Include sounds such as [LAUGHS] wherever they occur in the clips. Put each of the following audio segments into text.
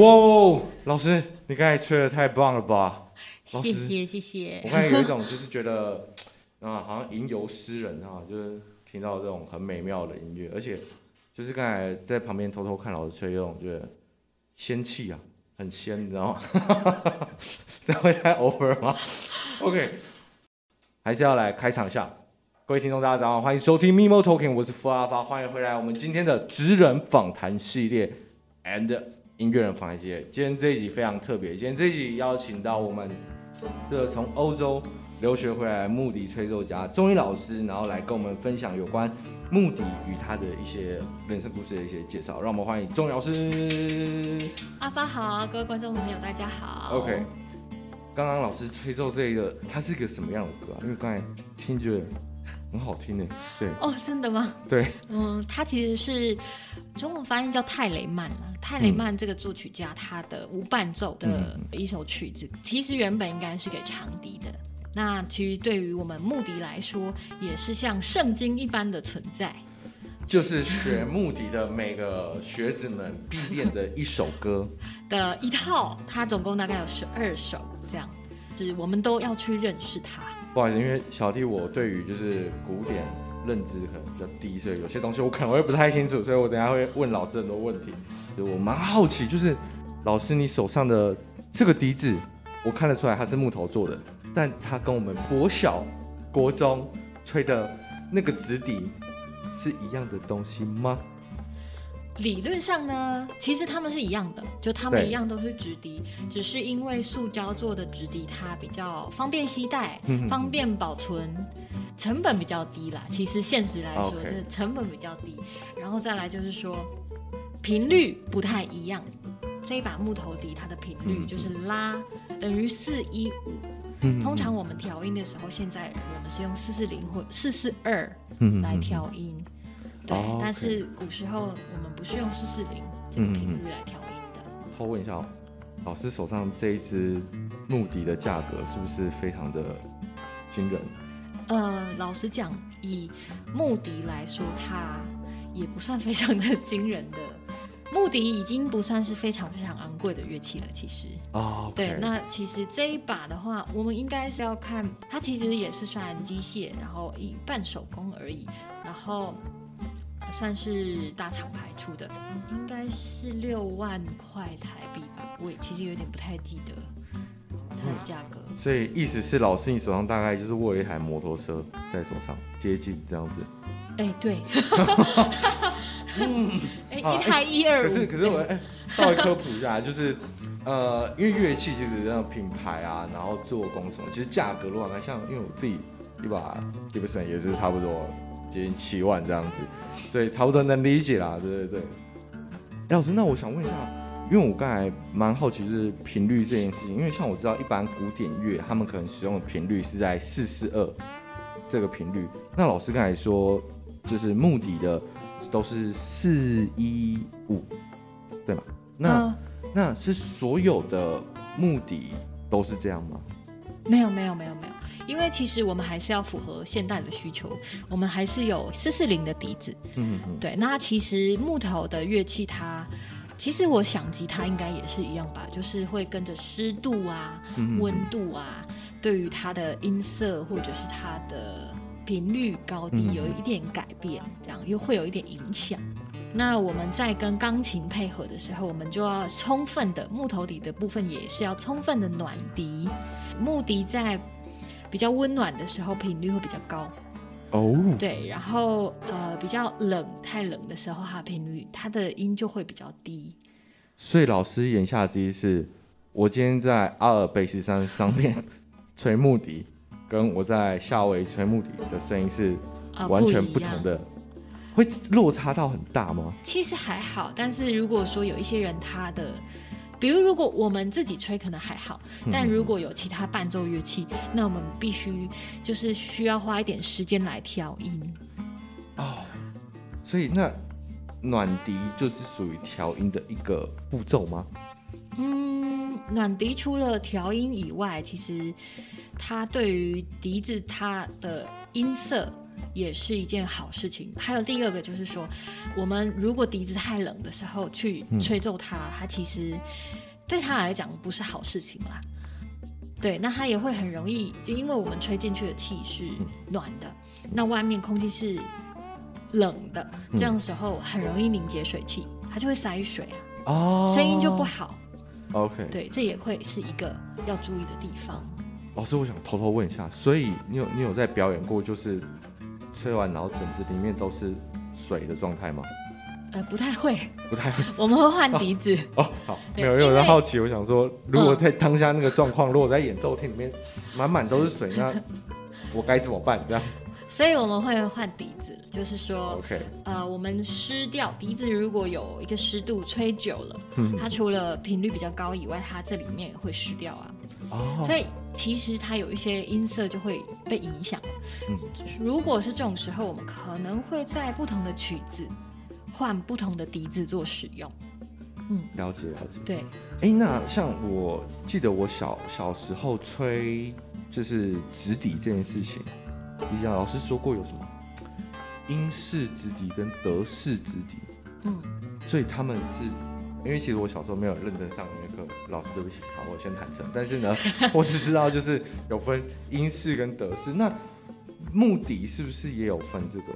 哇，老师，你刚才吹的太棒了吧？谢谢谢谢。我刚才有一种就是觉得 [TSK] 啊，好像吟游诗人啊，就是听到这种很美妙的音乐，而且就是刚才在旁边偷偷看老师吹，有种觉得仙气啊，很仙，你知道吗？[LAUGHS] 这会太 over 吗？OK，还是要来开场一下。各位听众，大家早上好，欢迎收听 Mimo Talking，我是付阿发，欢迎回来我们今天的职人访谈系列 and 音乐人访谈系列。今天这一集非常特别，今天这一集邀请到我们这个从欧洲留学回来的穆笛吹奏家钟毅老师，然后来跟我们分享有关穆笛与他的一些人生故事的一些介绍。让我们欢迎钟毅老师。阿发好，各位观众朋友大家好。OK，刚刚老师吹奏这个，它是一个什么样的歌啊？因为刚才听觉。很好听呢，对哦，真的吗？对，嗯，它其实是中文翻译叫泰雷曼了。泰雷曼这个作曲家，他的无伴奏的一首曲子，嗯、其实原本应该是给长笛的。那其实对于我们木笛来说，也是像圣经一般的存在，就是学木笛的每个学子们必练的一首歌 [LAUGHS] 的一套。它总共大概有十二首，这样，就是我们都要去认识它。不好意思，因为小弟我对于就是古典认知可能比较低，所以有些东西我可能会不太清楚，所以我等下会问老师很多问题。我蛮好奇，就是老师你手上的这个笛子，我看得出来它是木头做的，但它跟我们国小、国中吹的那个直笛是一样的东西吗？理论上呢，其实他们是一样的，就他们一样都是直笛，只是因为塑胶做的直笛它比较方便携带、方便保存，成本比较低啦。其实现实来说，就是成本比较低。然后再来就是说，频率不太一样。这一把木头笛它的频率就是拉等于四一五，通常我们调音的时候，现在我们是用四四零或四四二来调音。对，但是古时候我们不是用四四零这个频率来调音的。好，问一下，老师手上这一支木笛的价格是不是非常的惊人？呃，老实讲，以木笛来说，它也不算非常的惊人的。木笛已经不算是非常非常昂贵的乐器了，其实。哦。对，那其实这一把的话，我们应该是要看它，其实也是算机械，然后一半手工而已，然后。算是大厂牌出的，应该是六万块台币吧。我也其实有点不太记得它的价格。所以意思是，老师你手上大概就是握了一台摩托车在手上，接近这样子。哎、欸，对。嗯，[LAUGHS] 哎、欸，一台一二五。可是可是我哎，稍微科普一下，就是呃，因为乐器其实这种品牌啊，然后做工什么，其实价格如果来像，因为我自己一把 Gibson 也是差不多。接近七万这样子，所以，差不多能理解啦，对对对。哎，老师，那我想问一下，因为我刚才蛮好奇就是频率这件事情，因为像我知道一般古典乐他们可能使用的频率是在四四二这个频率，那老师刚才说就是目的的都是四一五，对吗？那、呃、那是所有的目的都是这样吗？没有没有没有没有。因为其实我们还是要符合现代的需求，我们还是有四四零的笛子。嗯嗯。对，那其实木头的乐器它，其实我想吉他应该也是一样吧，就是会跟着湿度啊、温度啊，对于它的音色或者是它的频率高低有一点改变，这样又会有一点影响。那我们在跟钢琴配合的时候，我们就要充分的木头底的部分也是要充分的暖笛，木笛在。比较温暖的时候，频率会比较高。哦、oh.，对，然后呃，比较冷、太冷的时候，它频率它的音就会比较低。所以老师言下之意是，我今天在阿尔卑斯山上面 [LAUGHS] 吹木笛，跟我在夏威夷吹木笛的声音是完全不同的，会落差到很大吗？其实还好，但是如果说有一些人他的。比如，如果我们自己吹可能还好，但如果有其他伴奏乐器，嗯，那我们必须就是需要花一点时间来调音。哦，所以那暖笛就是属于调音的一个步骤吗？嗯，暖笛除了调音以外，其实它对于笛子它的音色也是一件好事情。还有第二个就是说，我们如果笛子太冷的时候去吹奏它，嗯、它其实对它来讲不是好事情啦。对，那它也会很容易，就因为我们吹进去的气是暖的，嗯、那外面空气是冷的，这样的时候很容易凝结水汽，它就会塞水啊，哦，声音就不好。OK，对，这也会是一个要注意的地方。老师，我想偷偷问一下，所以你有你有在表演过，就是吹完然后整只里面都是水的状态吗？呃，不太会，[LAUGHS] 不太会。[LAUGHS] 我们会换笛子。哦，哦，好，对没有，因为我在好奇，我想说，如果在当下那个状况，嗯、如果在演奏厅里面满满都是水，那 [LAUGHS] 我该怎么办？这样。所以我们会换笛子，就是说，OK，呃，我们湿掉笛子，如果有一个湿度，吹久了，嗯、它除了频率比较高以外，它这里面也会湿掉啊。哦。所以其实它有一些音色就会被影响。嗯。如果是这种时候，我们可能会在不同的曲子换不同的笛子做使用。嗯，了解了解。对。哎，那像我记得我小小时候吹就是直笛这件事情。李讲老师说过有什么英式直笛跟德式直笛，嗯，所以他们是，因为其实我小时候没有认真上音乐课，老师对不起，好，我先坦诚，但是呢，[LAUGHS] 我只知道就是有分英式跟德式，那目的是不是也有分这个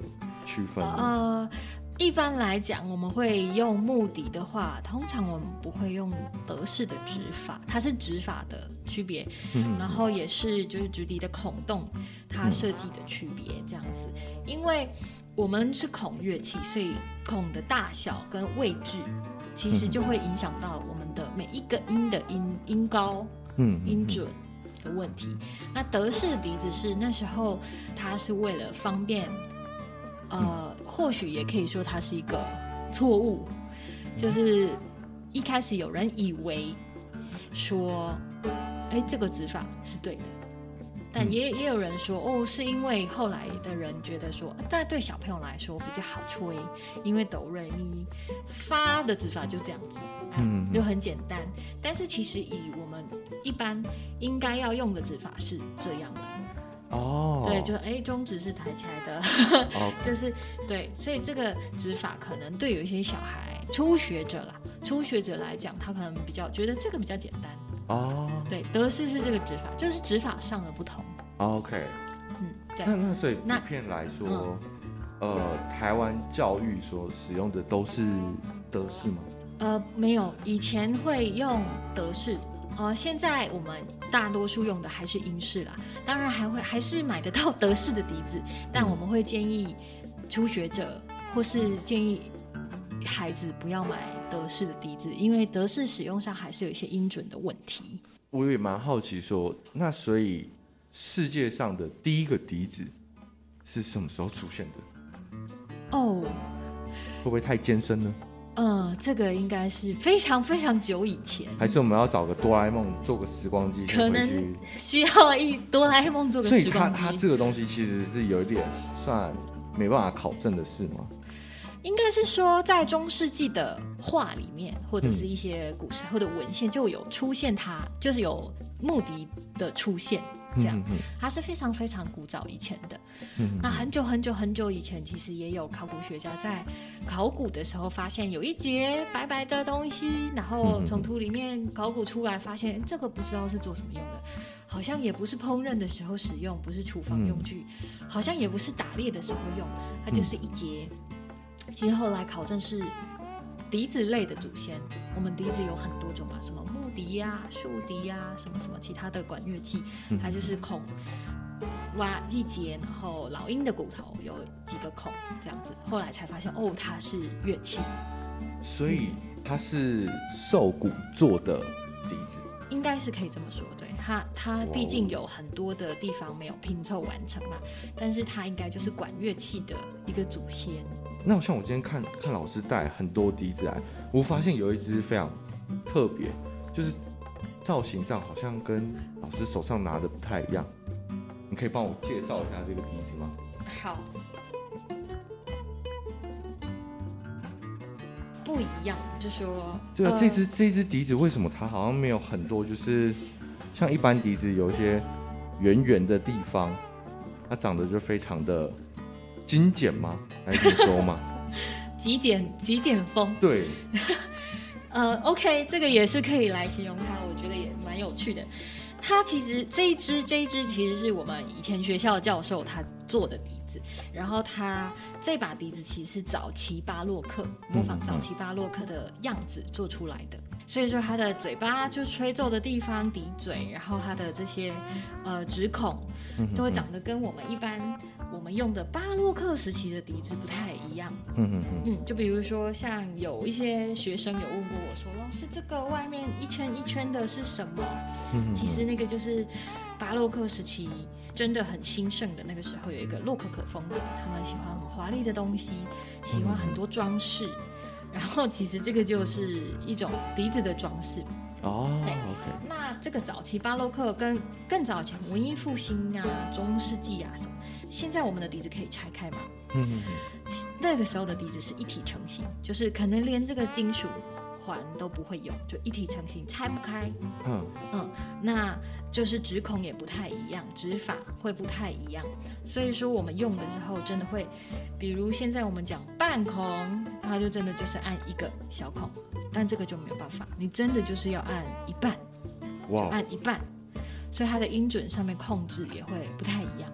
区分？呃。一般来讲，我们会用目的的话，通常我们不会用德式的指法，它是指法的区别，嗯、然后也是就是直笛的孔洞，它设计的区别这样子。因为我们是孔乐器，所以孔的大小跟位置，其实就会影响到我们的每一个音的音音高、嗯音准的问题。那德式笛子是那时候它是为了方便。呃，或许也可以说它是一个错误，就是一开始有人以为说，哎，这个指法是对的，但也也有人说，哦，是因为后来的人觉得说，但对小朋友来说比较好吹，因为哆瑞咪发的指法就这样子，嗯，就很简单。但是其实以我们一般应该要用的指法是这样的。哦，oh. 对，就哎，中指是抬起来的 [LAUGHS]. 就是对，所以这个指法可能对有一些小孩初学者啦，初学者来讲，他可能比较觉得这个比较简单。哦，oh. 对，德式是这个指法，就是指法上的不同。OK，嗯，对。那那所以普遍来说，那呃，台湾教育所使用的都是德式吗？呃，没有，以前会用德式。呃，现在我们大多数用的还是英式啦，当然还会还是买得到 [LAUGHS] 德式的笛子，但我们会建议初学者或是建议孩子不要买德式的笛子，因为德式使用上还是有一些音准的问题。我也蛮好奇说，那所以世界上的第一个笛子是什么时候出现的？哦，会不会太艰深呢？嗯，这个应该是非常非常久以前，还是我们要找个哆啦 A 梦做个时光机？可能需要一哆啦 A 梦做个时光机。所以它它这个东西其实是有一点算没办法考证的事吗？应该是说，在中世纪的画里面，或者是一些古时候的文献就有出现它，它就是有木笛的出现。这样，它是非常非常古早以前的。那很久很久很久以前，其实也有考古学家在考古的时候发现有一节白白的东西，然后从土里面考古出来，发现这个不知道是做什么用的，好像也不是烹饪的时候使用，不是厨房用具，好像也不是打猎的时候用，它就是一节。其实后来考证是笛子类的祖先。我们笛子有很多种嘛，什么木笛呀、竖笛呀，什么什么其他的管乐器，它就是孔挖一节，然后老鹰的骨头有几个孔这样子，后来才发现哦，它是乐器。所以它是兽骨做的笛子，应该是可以这么说。对，它它毕竟有很多的地方没有拼凑完成嘛，但是它应该就是管乐器的一个祖先。那像我今天看看老师带很多笛子来，我发现有一只非常特别，就是造型上好像跟老师手上拿的不太一样。你可以帮我介绍一下这个笛子吗？好，不一样，就说对啊，呃、这只这只笛子为什么它好像没有很多，就是像一般笛子有一些圆圆的地方，它长得就非常的精简吗？还是说吗？[LAUGHS] 极简极简风。对。[LAUGHS] 呃，OK，这个也是可以来形容它，我觉得也蛮有趣的。它其实这一支这一支其实是我们以前学校的教授他做的笛子，然后他这把笛子其实是早期巴洛克模仿早期巴洛克的样子做出来的。所以说，它的嘴巴就吹奏的地方，笛嘴，然后它的这些呃指孔，都会长得跟我们一般我们用的巴洛克时期的笛子不太一样。嗯嗯嗯。就比如说，像有一些学生有问过我说：“老师，这个外面一圈一圈的是什么？”其实那个就是巴洛克时期真的很兴盛的那个时候，有一个洛可可风格，他们喜欢很华丽的东西，喜欢很多装饰。然后其实这个就是一种笛子的装饰哦。对，OK。那这个早期巴洛克跟更早前文艺复兴啊、中世纪啊什么，现在我们的笛子可以拆开吗？嗯嗯嗯。那个时候的笛子是一体成型，就是可能连这个金属环都不会有，就一体成型，拆不开。嗯嗯，那就是指孔也不太一样，指法会不太一样。所以说我们用的时候真的会，比如现在我们讲半孔，它就真的就是按一个小孔，但这个就没有办法，你真的就是要按一半，就按一半，所以它的音准上面控制也会不太一样。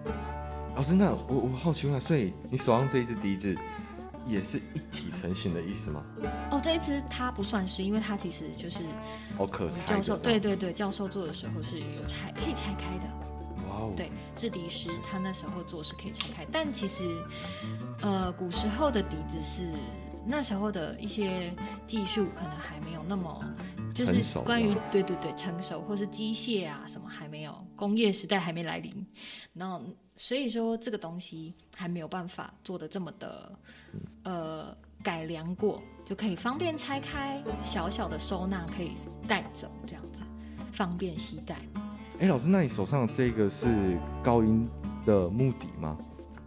老师，那我我好奇问下，所以你手上这一支笛子，也是一体成型的意思吗？哦，这一支它不算是，因为它其实就是哦，可拆。教授对对对，教授做的时候是有拆，可以拆开的。哇哦。对，制笛师他那时候做是可以拆开，但其实呃，古时候的笛子是那时候的一些技术可能还没有那么，就是关于对对对成熟或是机械啊什么还没有，工业时代还没来临，然后。所以说这个东西还没有办法做的这么的，呃，改良过，就可以方便拆开，小小的收纳可以带走，这样子方便携带。哎，老师，那你手上的这个是高音的木笛吗？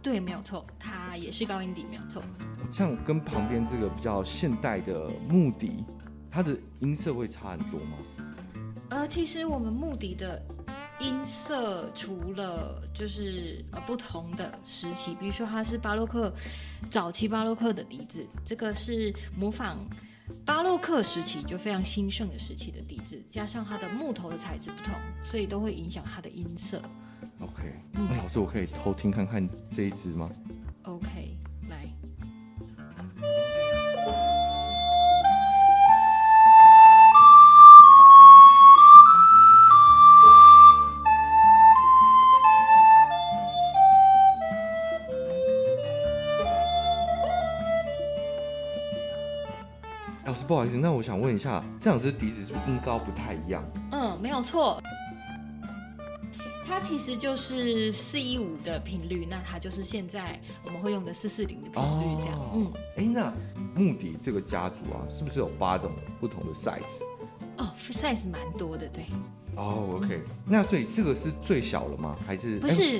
对，没有错，它也是高音笛，没有错。像跟旁边这个比较现代的木笛，它的音色会差很多吗？呃，其实我们木笛的。音色除了就是呃不同的时期，比如说它是巴洛克早期巴洛克的笛子，这个是模仿巴洛克时期就非常兴盛的时期的笛子，加上它的木头的材质不同，所以都会影响它的音色。OK，那、嗯、老师我可以偷听看看这一支吗好意思，那我想问一下，这两只笛子是不是音高不太一样？嗯，没有错，它其实就是四一五的频率，那它就是现在我们会用的四四零的频率，这样。哦、嗯，哎，那木笛这个家族啊，是不是有八种不同的 size？哦，size 蛮多的，对。哦，OK，那所以这个是最小了吗？还是不是？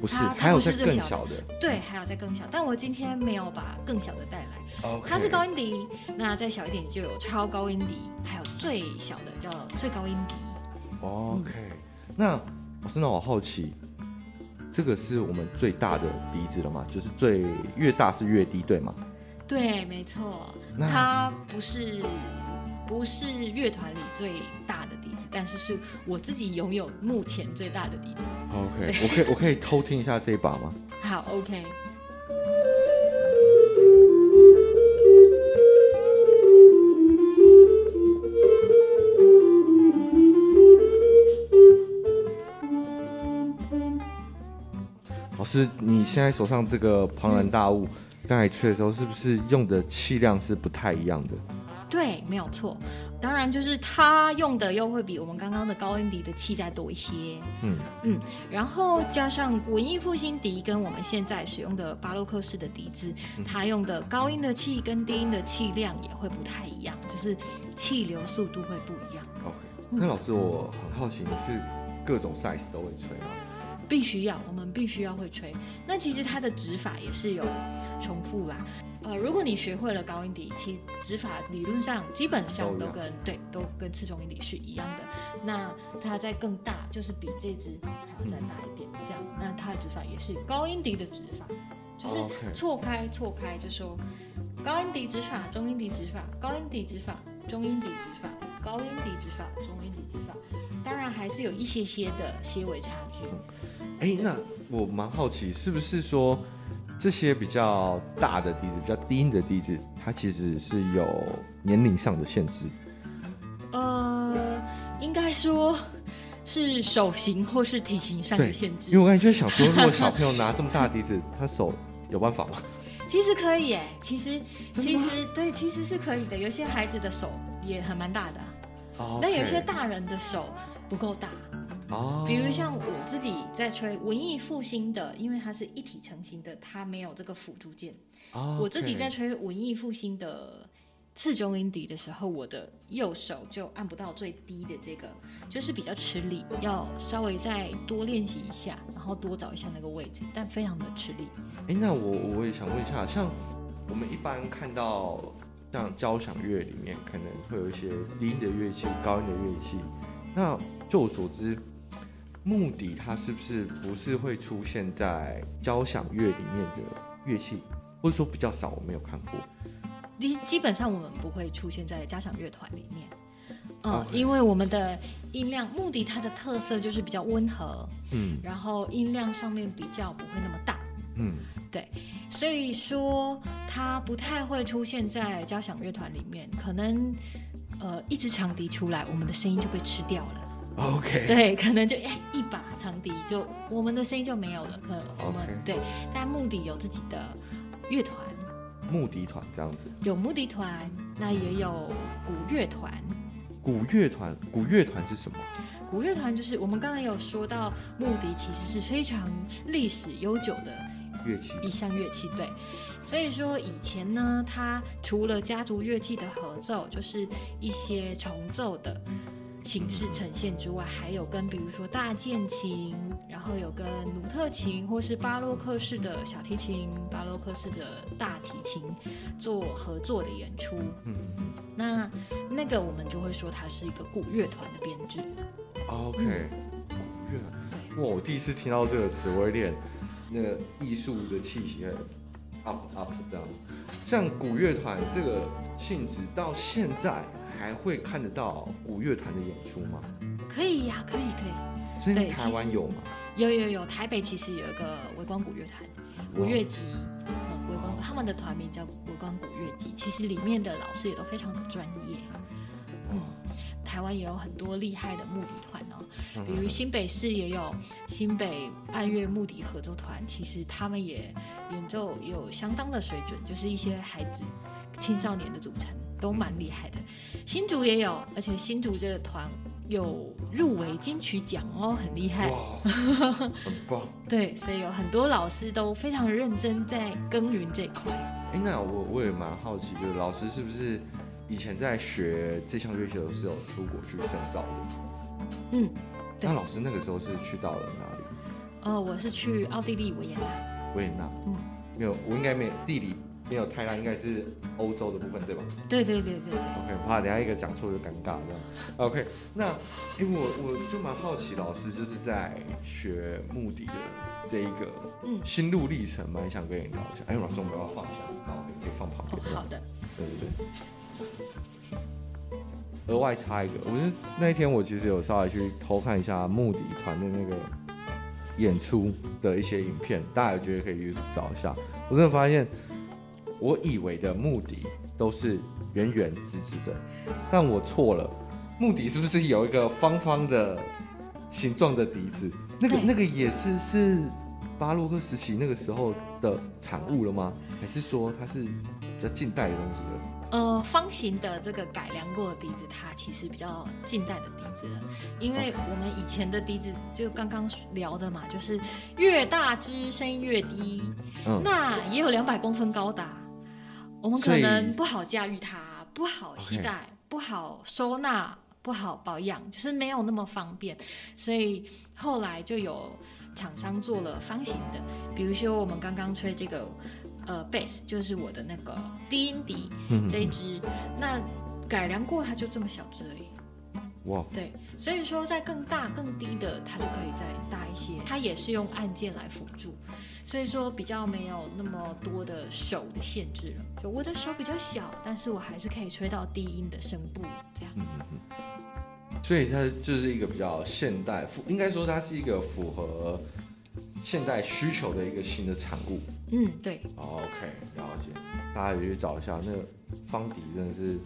不是，还有再更小的。对，还有再更小，但我今天没有把更小的带.它是高音笛，那再小一点就有超高音笛，还有最小的叫最高音笛。OK，、嗯、那我真的好好奇，这个是我们最大的笛子了吗？就是最越大是越低，对吗？对，没错，它不是。不是乐团里最大的笛子，但是是我自己拥有目前最大的笛子。OK，我可以我可以偷听一下这一把吗？好，OK。师，你现在手上这个庞然大物，刚、嗯、才吹的时候，是不是用的气量是不太一样的？对，没有错。当然，就是它用的又会比我们刚刚的高音笛的气再多一些。嗯嗯，然后加上文艺复兴笛跟我们现在使用的巴洛克式的笛子，它用的高音的气跟低音的气量也会不太一样，就是气流速度会不一样。OK，那老师，我很好奇，你是各种 size 都会吹吗？必须要，我们必须要会吹。那其实它的指法也是有重复啦。呃，如果你学会了高音笛，其实指法理论上基本上都跟对，都跟次中音笛是一样的。那它在更大，就是比这支还要再大一点，这样，那它的指法也是高音笛的指法。就是错开错开，就说高音笛指法、中音笛指法、高音笛指法、中音笛指法、高音笛指法、中音笛指法，当然还是有一些些的些微差距。哎、欸，那我蛮好奇，是不是说这些比较大的笛子、比较低音的笛子，它其实是有年龄上的限制？呃，应该说。是手型或是体型上的限制，因为我刚才就想说，如果小朋友拿这么大的笛子，他手有办法吗？其实可以耶，其实其实对，其实是可以的。有些孩子的手也很蛮大的，哦，但有些大人的手不够大哦。比如像我自己在吹文艺复兴的，因为它是一体成型的，它没有这个辅助键。哦，我自己在吹文艺复兴的。次中音底的时候，我的右手就按不到最低的这个，就是比较吃力，要稍微再多练习一下，然后多找一下那个位置，但非常的吃力。哎、欸，那我我也想问一下，像我们一般看到像交响乐里面，可能会有一些低音的乐器、高音的乐器。那就我所知，木笛它是不是不是会出现在交响乐里面的乐器，或者说比较少，我没有看过。基本上我们不会出现在交响乐团里面，嗯.因为我们的音量，目的它的特色就是比较温和，嗯，然后音量上面比较不会那么大，嗯，对，所以说它不太会出现在交响乐团里面，可能呃一支长笛出来，我们的声音就被吃掉了，OK，对，可能就哎一把长笛就我们的声音就没有了，可能我们 Okay. 对，但目的有自己的乐团。木笛团这样子，有木笛团，那也有古乐团。古乐团，古乐团是什么？古乐团就是我们刚才有说到，木笛其实是非常历史悠久的乐器，一项乐器。对，所以说以前呢，它除了家族乐器的合奏，就是一些重奏的。形式呈现之外，还有跟比如说大键琴，然后有跟鲁特琴或是巴洛克式的小提琴、巴洛克式的大提琴做合作的演出。嗯嗯。那那个我们就会说它是一个古乐团的编制。OK，古乐。哇，我第一次听到这个词，我有点那个艺术的气息，up up 这样。像古乐团这个性质到现在。还会看得到古乐团的演出吗？可以呀、啊，可以可以。所以台湾有吗？有有有，台北其实有一个微光古乐团，古乐集，嗯，微光，他们的团名叫微光古乐集。其实里面的老师也都非常的专业。嗯，台湾也有很多厉害的木笛团哦，比如新北市也有新北爱乐木笛合奏团，其实他们也演奏有相当的水准，就是一些孩子、青少年的组成。都蛮厉害的，新竹也有，而且新竹这个团有入围金曲奖哦，很厉害，哇，很棒。[LAUGHS] 对，所以有很多老师都非常认真在耕耘这块。哎，那我我也蛮好奇，就是老师是不是以前在学这项乐器的时候是有出国去深造的？嗯，那老师那个时候是去到了哪里？哦，我是去奥地利维也纳。维也纳，嗯，没有，我应该没有地理。没有太大，应该是欧洲的部分，对吧？对对对对对。OK，怕等下一个讲错就尴尬这样。OK，那因为我我就蛮好奇，老师就是在学目的的这一个嗯心路历程，蛮想跟你聊一下。哎，老师，我们要放下，然后可以放旁边。好的。对对对。额外插一个，我是那一天我其实有稍微去偷看一下木笛团的那个演出的一些影片，大家有觉得可以去找一下。我真的发现。我以为的木笛都是圆圆直直的，但我错了。木笛是不是有一个方方的形状的笛子？那个那个也是是巴洛克时期那个时候的产物了吗？还是说它是比较近代的东西了？呃，方形的这个改良过的笛子，它其实比较近代的笛子了，因为我们以前的笛子就刚刚聊的嘛，就是越大支声音越低，嗯、那也有两百公分高达。我们可能不好驾驭它，不好携带.不好收纳，不好保养，就是没有那么方便。所以后来就有厂商做了方形的，比如说我们刚刚吹这个呃 bass，就是我的那个低音笛这一支，那改良过它就这么小只而已。哇，对，所以说在更大更低的，它就可以再大一些。它也是用按键来辅助，所以说比较没有那么多的手的限制了。就我的手比较小，但是我还是可以吹到低音的声部，这样。嗯嗯嗯。所以它就是一个比较现代，应该说它是一个符合现代需求的一个新的产物。嗯，对。OK，了解。大家也去找一下那个方迪，真的是。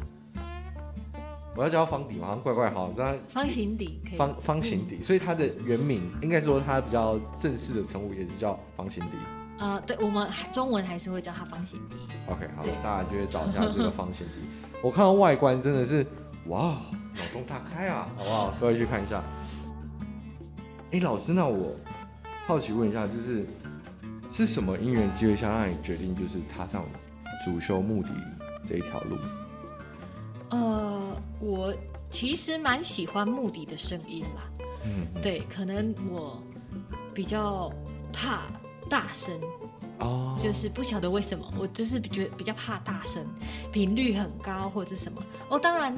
我要叫方迪嘛，好像怪怪好，那方形底可以。方方形底，嗯、所以它的原名应该说它比较正式的称呼也是叫方形底。啊、呃，对，我们还中文还是会叫它方形底。OK，好，大家就去找一下这个方形底。[LAUGHS] 我看到外观真的是哇，脑洞大开啊，好不好？各位去看一下。哎、欸，老师，那我好奇问一下，就是是什么因缘机会下让你决定就是踏上主修目的这一条路？呃，我其实蛮喜欢目的的声音啦。嗯，对，可能我比较怕大声。哦。就是不晓得为什么，我就是觉得比较怕大声，频率很高或者什么。哦，当然，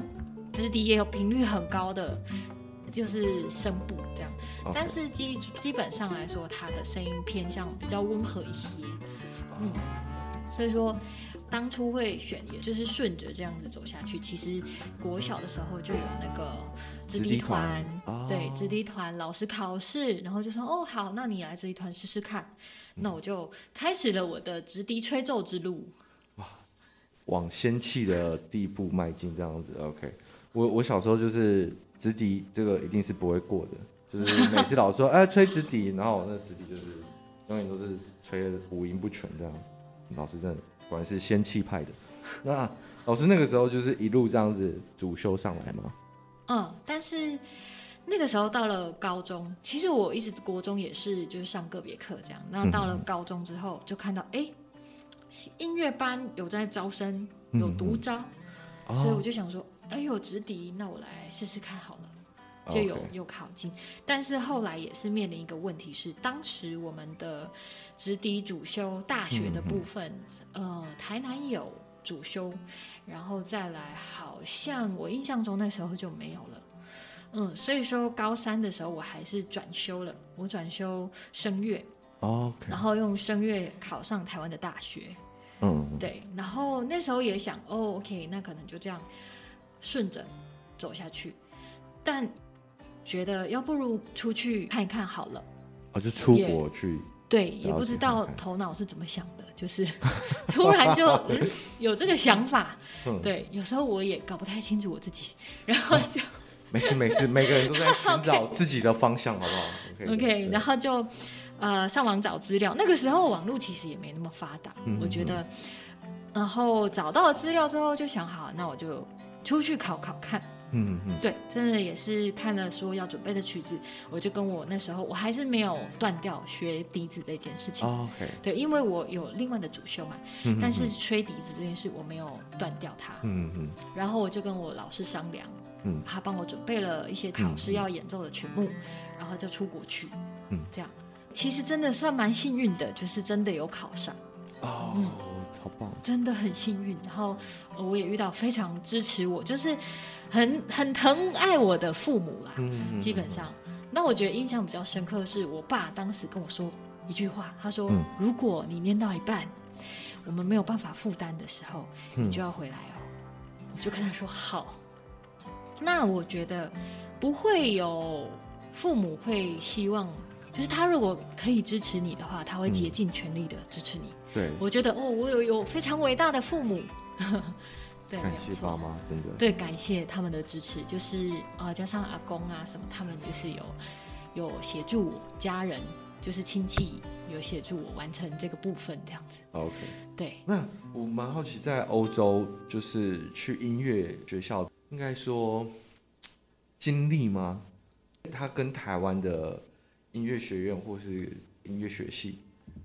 直笛也有频率很高的，就是声部这样。但是基基本上来说，他的声音偏向比较温和一些。嗯。所以说。当初会选，也就是顺着这样子走下去。其实国小的时候就有那个直笛团，对，直笛团老师考试，然后就说哦好，那你来直笛团试试看。那我就开始了我的直笛吹奏之路。哇，往仙气的地步迈进，这样子。OK，我我小时候就是直笛，这个一定是不会过的，[LAUGHS] 就是每次老师说哎吹直笛，然后我那直笛就是永远都是吹的五音不全这样。老师真的。果然是仙气派的，[LAUGHS] 那老师那个时候就是一路这样子主修上来吗？嗯，但是那个时候到了高中，其实我一直国中也是就是上个别课这样。那到了高中之后，就看到哎、音乐班有在招生，有独招，嗯、所以我就想说，哎、欸，有直笛，那我来试试看好了。就有.有考进，但是后来也是面临一个问题是，当时我们的直笛主修大学的部分，嗯、呃，台南有主修，然后再来好像我印象中那时候就没有了，嗯，所以说高三的时候我还是转修了，我转修声乐.然后用声乐考上台湾的大学，嗯，对，然后那时候也想，哦，OK，那可能就这样顺着走下去，但。觉得要不如出去看一看好了，哦，就出国去，对，也不知道头脑是怎么想的，就是 [LAUGHS] 突然就、嗯、有这个想法，嗯、对，有时候我也搞不太清楚我自己，然后就、啊、没事没事，每个人都在寻找自己的方向，好不好？[LAUGHS] OK，, okay 然后就呃上网找资料，那个时候网络其实也没那么发达，我觉得，然后找到了资料之后就想好，那我就出去考考看。嗯嗯，对，真的也是看了说要准备的曲子，我就跟我那时候我还是没有断掉学笛子这件事情。Oh, OK，对，因为我有另外的主修嘛，嗯、哼但是吹笛子这件事我没有断掉它。嗯嗯，然后我就跟我老师商量，嗯，他帮我准备了一些考试要演奏的曲目，嗯、然后就出国去。嗯，这样其实真的算蛮幸运的，就是真的有考上。哦。嗯好棒，真的很幸运。然后我也遇到非常支持我，就是很很疼爱我的父母啦。嗯，基本上，那我觉得印象比较深刻的是我爸当时跟我说一句话，他说：“嗯、如果你念到一半，我们没有办法负担的时候，你就要回来哦。嗯”我就跟他说：“好。”那我觉得不会有父母会希望。就是他如果可以支持你的话，他会竭尽全力的支持你。嗯、对，我觉得哦，我有有非常伟大的父母。[LAUGHS] 对，感谢爸妈，真的。对，感谢他们的支持，就是啊、呃，加上阿公啊什么，他们就是有有协助我家人，就是亲戚有协助我完成这个部分，这样子。OK。对。那我蛮好奇，在欧洲就是去音乐学校，应该说经历吗？他跟台湾的。音乐学院或是音乐学系，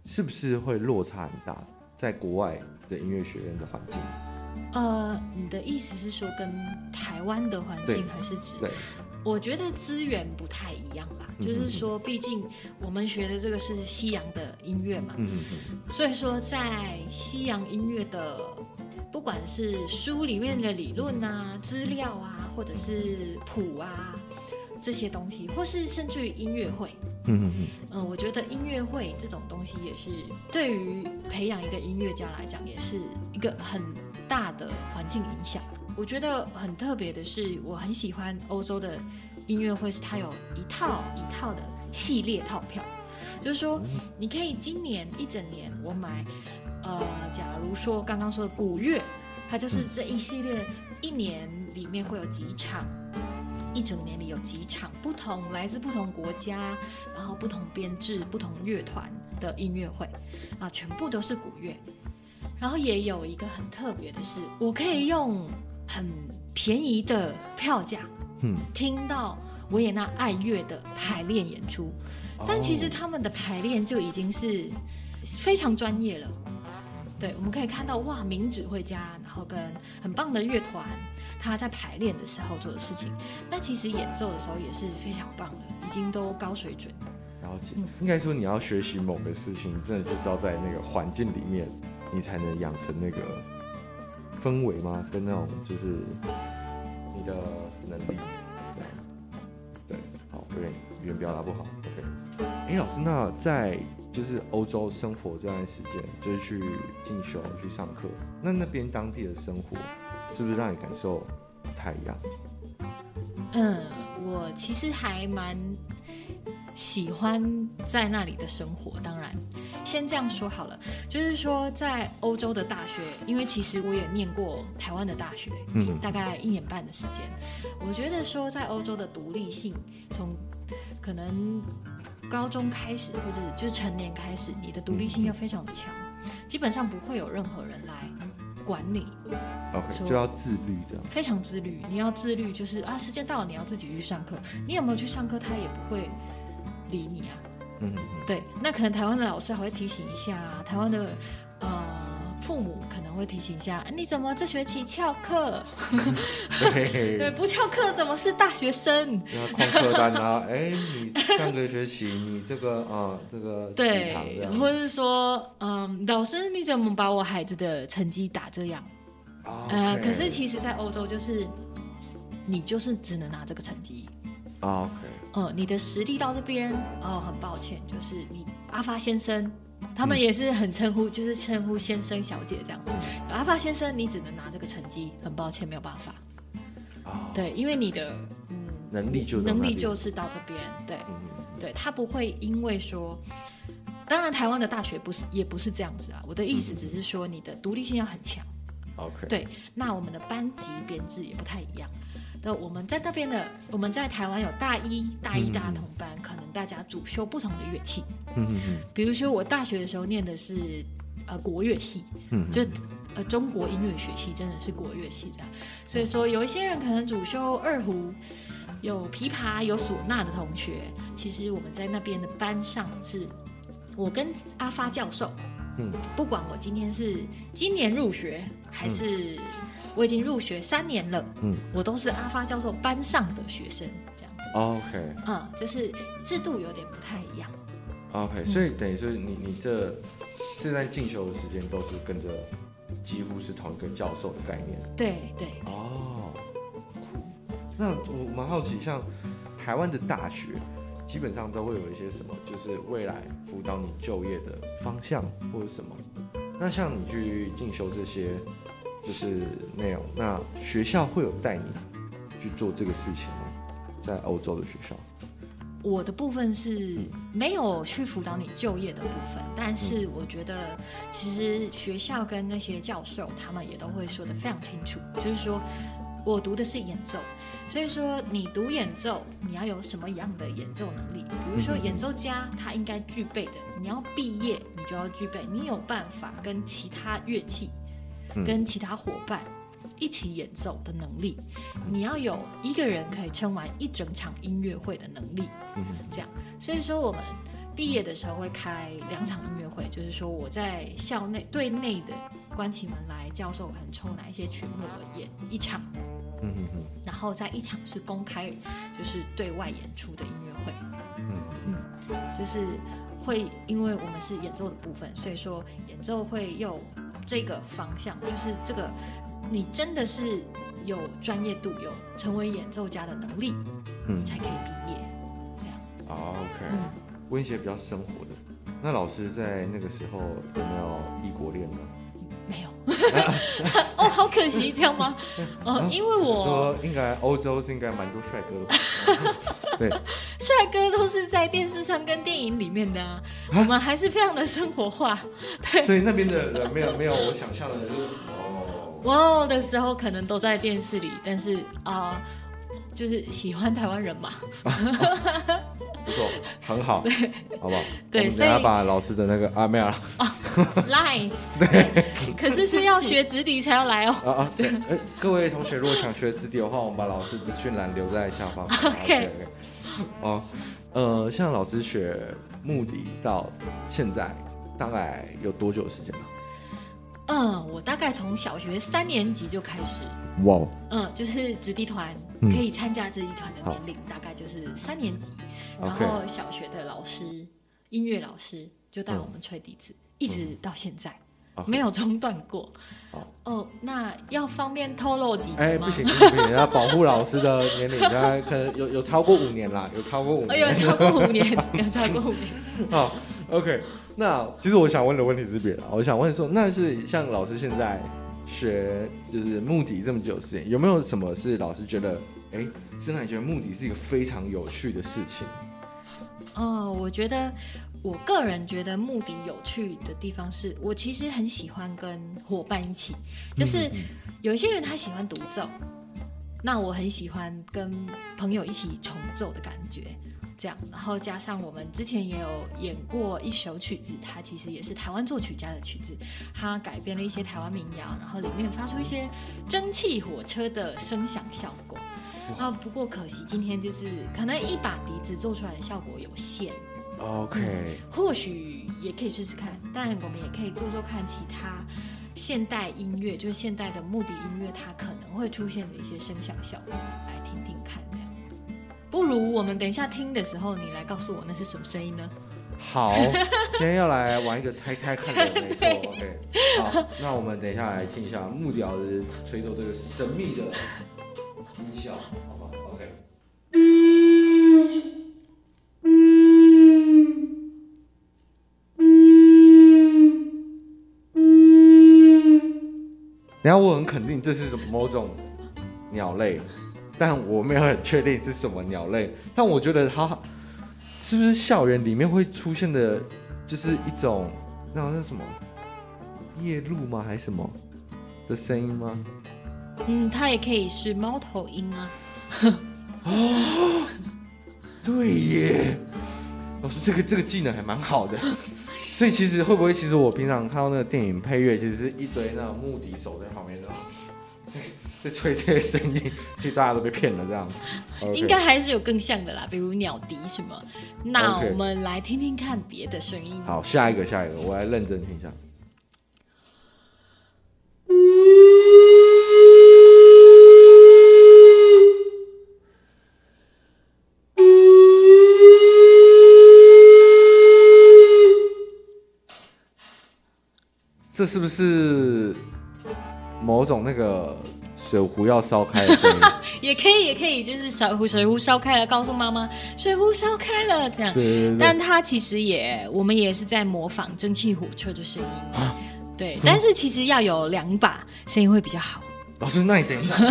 是不是会落差很大？在国外的音乐学院的环境？呃，你的意思是说跟台湾的环境，还是指？对，我觉得资源不太一样啦。就是说，毕竟我们学的这个是西洋的音乐嘛，嗯、所以说在西洋音乐的不管是书里面的理论啊、资料啊，或者是谱啊这些东西，或是甚至于音乐会，嗯嗯嗯，嗯，我觉得音乐会这种东西也是对于培养一个音乐家来讲，也是一个很大的环境影响。我觉得很特别的是，我很喜欢欧洲的音乐会，是它有一套一套的系列套票，就是说你可以今年一整年我买。呃，假如说刚刚说的古乐，它就是这一系列一年里面会有几场，一整年里有几场不同来自不同国家，然后不同编制、不同乐团的音乐会，啊，全部都是古乐。然后也有一个很特别的是，我可以用很便宜的票价，嗯，听到维也纳爱乐的排练演出，但其实他们的排练就已经是非常专业了。对，我们可以看到哇，名指挥家，然后跟很棒的乐团，他在排练的时候做的事情，那其实演奏的时候也是非常棒的，已经都高水准。了解，应该说你要学习某个事情，真的就是要在那个环境里面，你才能养成那个氛围吗？跟那种就是你的能力，对，对，好，有点语言表达不好，OK。哎，老师，那在。就是欧洲生活这段时间，就是去进修、去上课。那那边当地的生活，是不是让你感受不太一样？嗯，我其实还蛮喜欢在那里的生活。当然，先这样说好了，就是说在欧洲的大学，因为其实我也念过台湾的大学，嗯，大概一年半的时间。我觉得说在欧洲的独立性，从可能。高中开始，或者就是成年开始，你的独立性要非常的强，基本上不会有任何人来管理。OK，就要自律这样。非常自律，你要自律，就是啊，时间到了你要自己去上课，你有没有去上课，他也不会理你啊。嗯嗯嗯。对，那可能台湾的老师还会提醒一下，台湾的呃。父母可能会提醒一下，你怎么这学期翘课？[LAUGHS] 对，不翘课怎么是大学生？要旷课单啊！哎，你上个学期你这个啊、呃，这个对，或者是说，嗯，老师你怎么把我孩子的成绩打这样？啊、okay. 呃，可是其实，在欧洲就是你就是只能拿这个成绩。OK，嗯，你的实力到这边，哦，很抱歉，就是你阿发先生。他们也是很称呼，就是称呼先生、小姐这样子。阿发先生，你只能拿这个成绩，很抱歉，没有办法。哦。对，因为你的嗯能力就能力就是到这边，对，对他不会因为说，当然台湾的大学不是也不是这样子啊。我的意思只是说，你的独立性要很强。OK。对，那我们的班级编制也不太一样。那我们在那边的，我们在台湾有大一、大一、大同班，嗯，可能大家主修不同的乐器。嗯嗯嗯。比如说我大学的时候念的是呃国乐系，嗯，就呃中国音乐学系，真的是国乐系这样。所以说有一些人可能主修二胡，有琵琶、有唢呐的同学，其实我们在那边的班上是，我跟阿发教授，嗯，不管我今天是今年入学还是，嗯。我已经入学三年了，嗯，我都是阿发教授班上的学生，这样子。OK，嗯，就是制度有点不太一样。OK，所以等于是你你这现在进修的时间都是跟着几乎是同一个教授的概念。对对。哦，那我蛮好奇，像台湾的大学基本上都会有一些什么，就是未来辅导你就业的方向或者什么。那像你去进修这些。就是内容，那学校会有带你去做这个事情吗？在欧洲的学校，我的部分是没有去辅导你就业的部分，但是我觉得其实学校跟那些教授他们也都会说得非常清楚，就是说我读的是演奏，所以说你读演奏，你要有什么样的演奏能力？比如说演奏家他应该具备的，你要毕业你就要具备，你有办法跟其他乐器。跟其他伙伴一起演奏的能力，你要有一个人可以撑完一整场音乐会的能力，这样。所以说我们毕业的时候会开两场音乐会，就是说我在校内对内的关起门来，教授可能抽哪一些曲目而演一场，然后在一场是公开，就是对外演出的音乐会，嗯嗯，就是会因为我们是演奏的部分，所以说演奏会又。这个方向，就是这个你真的是有专业度，有成为演奏家的能力，嗯，才可以毕业。这样。哦，OK。嗯，问一些比较生活的。那老师在那个时候有没有异国恋呢？[LAUGHS] 哦，好可惜，这样吗？[LAUGHS] 哦，因为我说应该欧洲是应该蛮多帅哥的。[LAUGHS] 对，帅哥都是在电视上跟电影里面的啊，我们还是非常的生活化。对，所以那边的人没有没有我想象的，就是哦，哇哦的时候可能都在电视里，但是啊，就是喜欢台湾人嘛。不错，很好，好不好？对，所以要把老师的那个阿妹啊，，Line，，[LAUGHS] 对，可是是要学直笛才要来哦。啊啊，对，哎，各位同学，如果想学直笛的话，我们把老师资讯栏留在下方。[LAUGHS] OK，哦，呃，像老师学木笛到现在大概有多久时间了？嗯，我大概从小学三年级就开始。哇。嗯，就是直笛团可以参加直笛团的年龄大概就是三年级。然后小学的老师.音乐老师就带我们吹笛子，嗯、一直到现在、嗯、没有中断过。哦，哦，那要方便透露几？哎，不行不行不行，要保护老师的年龄，他可能有有超过五年啦，有超过五年，有超过五年，有超过五年。[LAUGHS] 好，OK。那其实我想问的问题是别的，我想问说，那是像老师现在学就是目的这么久时间，有没有什么是老师觉得，哎，是让你觉得目的是一个非常有趣的事情？哦，我觉得我个人觉得目的有趣的地方是，我其实很喜欢跟伙伴一起，就是有一些人他喜欢独奏，那我很喜欢跟朋友一起重奏的感觉，这样，然后加上我们之前也有演过一首曲子，它其实也是台湾作曲家的曲子，它改编了一些台湾民谣，然后里面发出一些蒸汽火车的声响效果。啊，不过可惜今天就是可能一把笛子做出来的效果有限。OK，嗯，或许也可以试试看，但我们也可以做做看其他现代音乐，就是现代的木笛音乐，它可能会出现的一些声响效果，来听听看。不如我们等一下听的时候，你来告诉我那是什么声音呢？好，[LAUGHS] 今天要来玩一个猜猜看的，没错。对 OK，好，那我们等一下来听一下木雕的吹奏这个神秘的。音效，好吧，OK。然后我很肯定这是某种鸟类，但我没有很确定是什么鸟类。但我觉得它是不是校园里面会出现的，就是一种那种是什么夜鹭吗？还是什么的声音吗？嗯，它也可以是猫头鹰啊。哦，[LAUGHS] 对耶，老师这个这个技能还蛮好的。所以其实会不会，其实我平常看到那个电影配乐，其实是一堆那种木笛手在旁边的，在在吹这些声音，其实大家都被骗了这样。应该还是有更像的啦，比如鸟笛什么。那我们来听听看别的声音。好，下一个下一个，我来认真听一下。这是不是某种那个水壶要烧开了？[LAUGHS] 也可以，也可以，就是水壶水壶烧开了，告诉妈妈水壶烧开了这样。对对对。但它其实也，我们也是在模仿蒸汽火车的声音。啊？对，但是其实要有两把，声音会比较好。老师，那你等一下。[LAUGHS]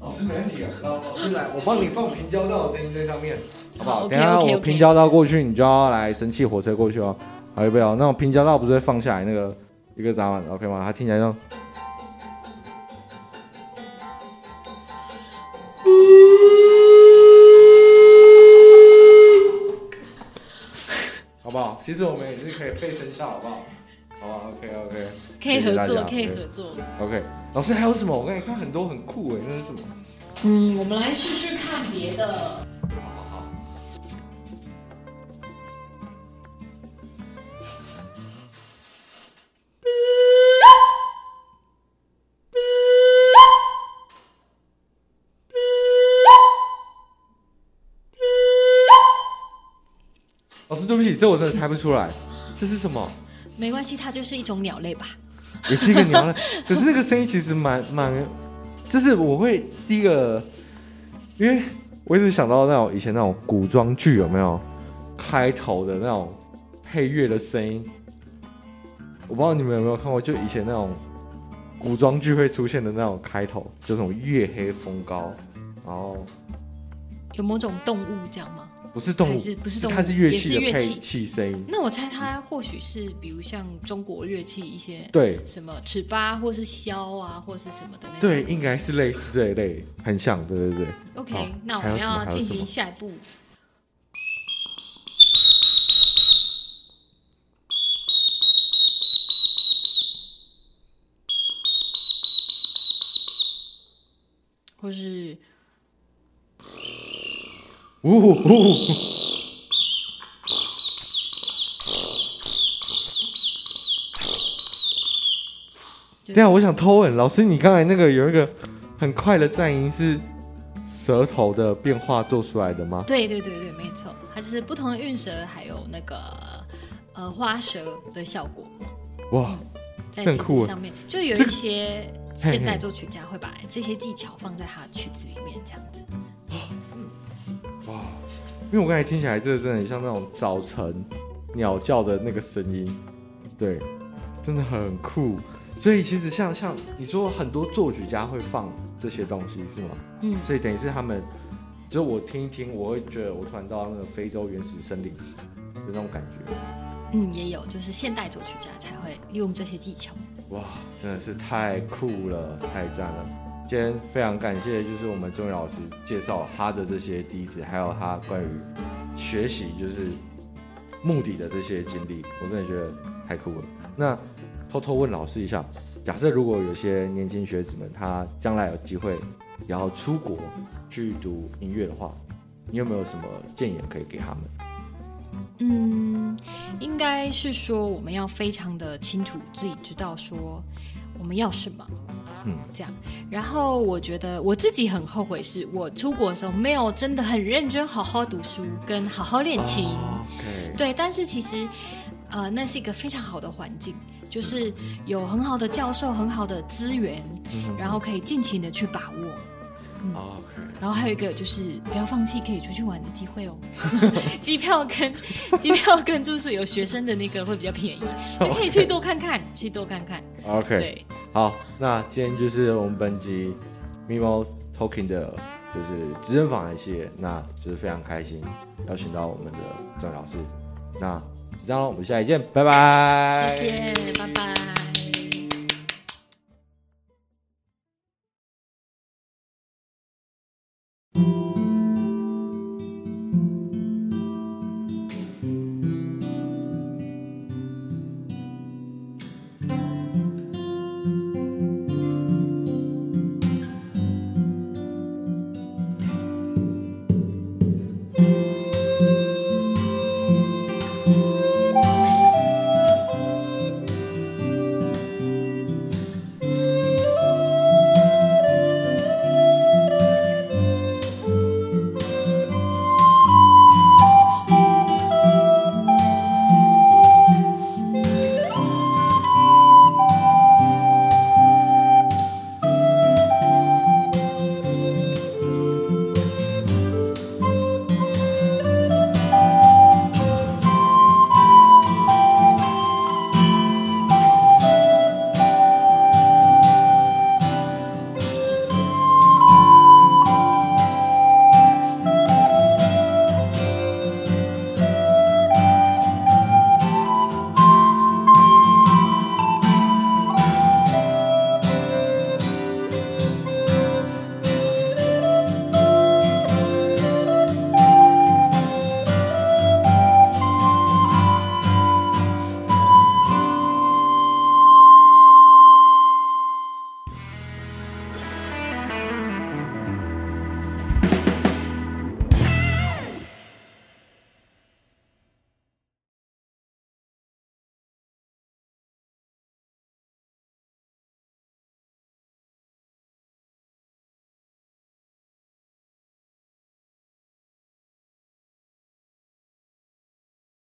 老师没问题啊，老老师来，我帮你放平交道的声音在上面。好不好？等下我平交道过去，你就要来蒸汽火车过去哦。好，有没有。那种平交道不是会放下来那个一个闸门，OK 吗？它听起来像，[LAUGHS] 好不好？其实我们也是可以配声效，好不好？好吧，OK OK。可以合作，可以合作。OK，老师还有什么？我刚才看很多很酷哎，那是什么？嗯，我们来试试看别的。老师，师对不起，这我真的猜不出来，这是什么？没关系，它就是一种鸟类吧。也是一个鸟类，[LAUGHS] 可是那个声音其实蛮蛮，就是我会第一个，因为我一直想到那种以前那种古装剧有没有开头的那种配乐的声音，我不知道你们有没有看过，就以前那种古装剧会出现的那种开头，就那种月黑风高，然后有某种动物这样吗？不是动物，是不是动物？它是乐器的配器声音。那我猜它或许是，比如像中国乐器一些，对，什么尺八或是箫啊，或是什么的那种。对，应该是类似这一类，很像，对对对。OK，那我们要进行下一步。或是。呜呼呼！对啊，我想偷问老师，你刚才那个有一个很快的颤音是舌头的变化做出来的吗？对对对对，没错，它就是不同的韵舌，还有那个呃花舌的效果。哇，在笛子上面就有一些现代作曲家会把这些技巧放在他的曲子里面，这样子。哇因为我刚才听起来，这个真的很像那种早晨鸟叫的那个声音，对，真的很酷。所以其实像像你说，很多作曲家会放这些东西，是吗？嗯。所以等于是他们，就我听一听，我会觉得我突然到那个非洲原始森林的那种感觉。嗯，也有，就是现代作曲家才会利用这些技巧。哇，真的是太酷了，太赞了。今天非常感谢，就是我们钟宇老师介绍他的这些笛子，还有他关于学习就是目的的这些经历，我真的觉得太酷了。那偷偷问老师一下，假设如果有些年轻学子们，他将来有机会也要出国去读音乐的话，你有没有什么建议可以给他们？嗯，应该是说我们要非常的清楚自己知道说我们要什么。嗯，这样，然后我觉得我自己很后悔，是我出国的时候没有真的很认真好好读书跟好好练琴。Oh, okay. 对，但是其实，呃，那是一个非常好的环境，就是有很好的教授、很好的资源，嗯、然后可以尽情的去把握。嗯 okay. 然后还有一个就是不要放弃可以出去玩的机会哦，[LAUGHS] 机票跟机票跟住宿有学生的那个会比较便宜，[LAUGHS] 你可以去多看看去多看看。OK，对。好，那今天就是我们本集 MIMO Talking 的，就是职人访谈系列，那就是非常开心邀请到我们的钟老师，那就这样喽，我们下期见，拜拜。谢谢，拜拜。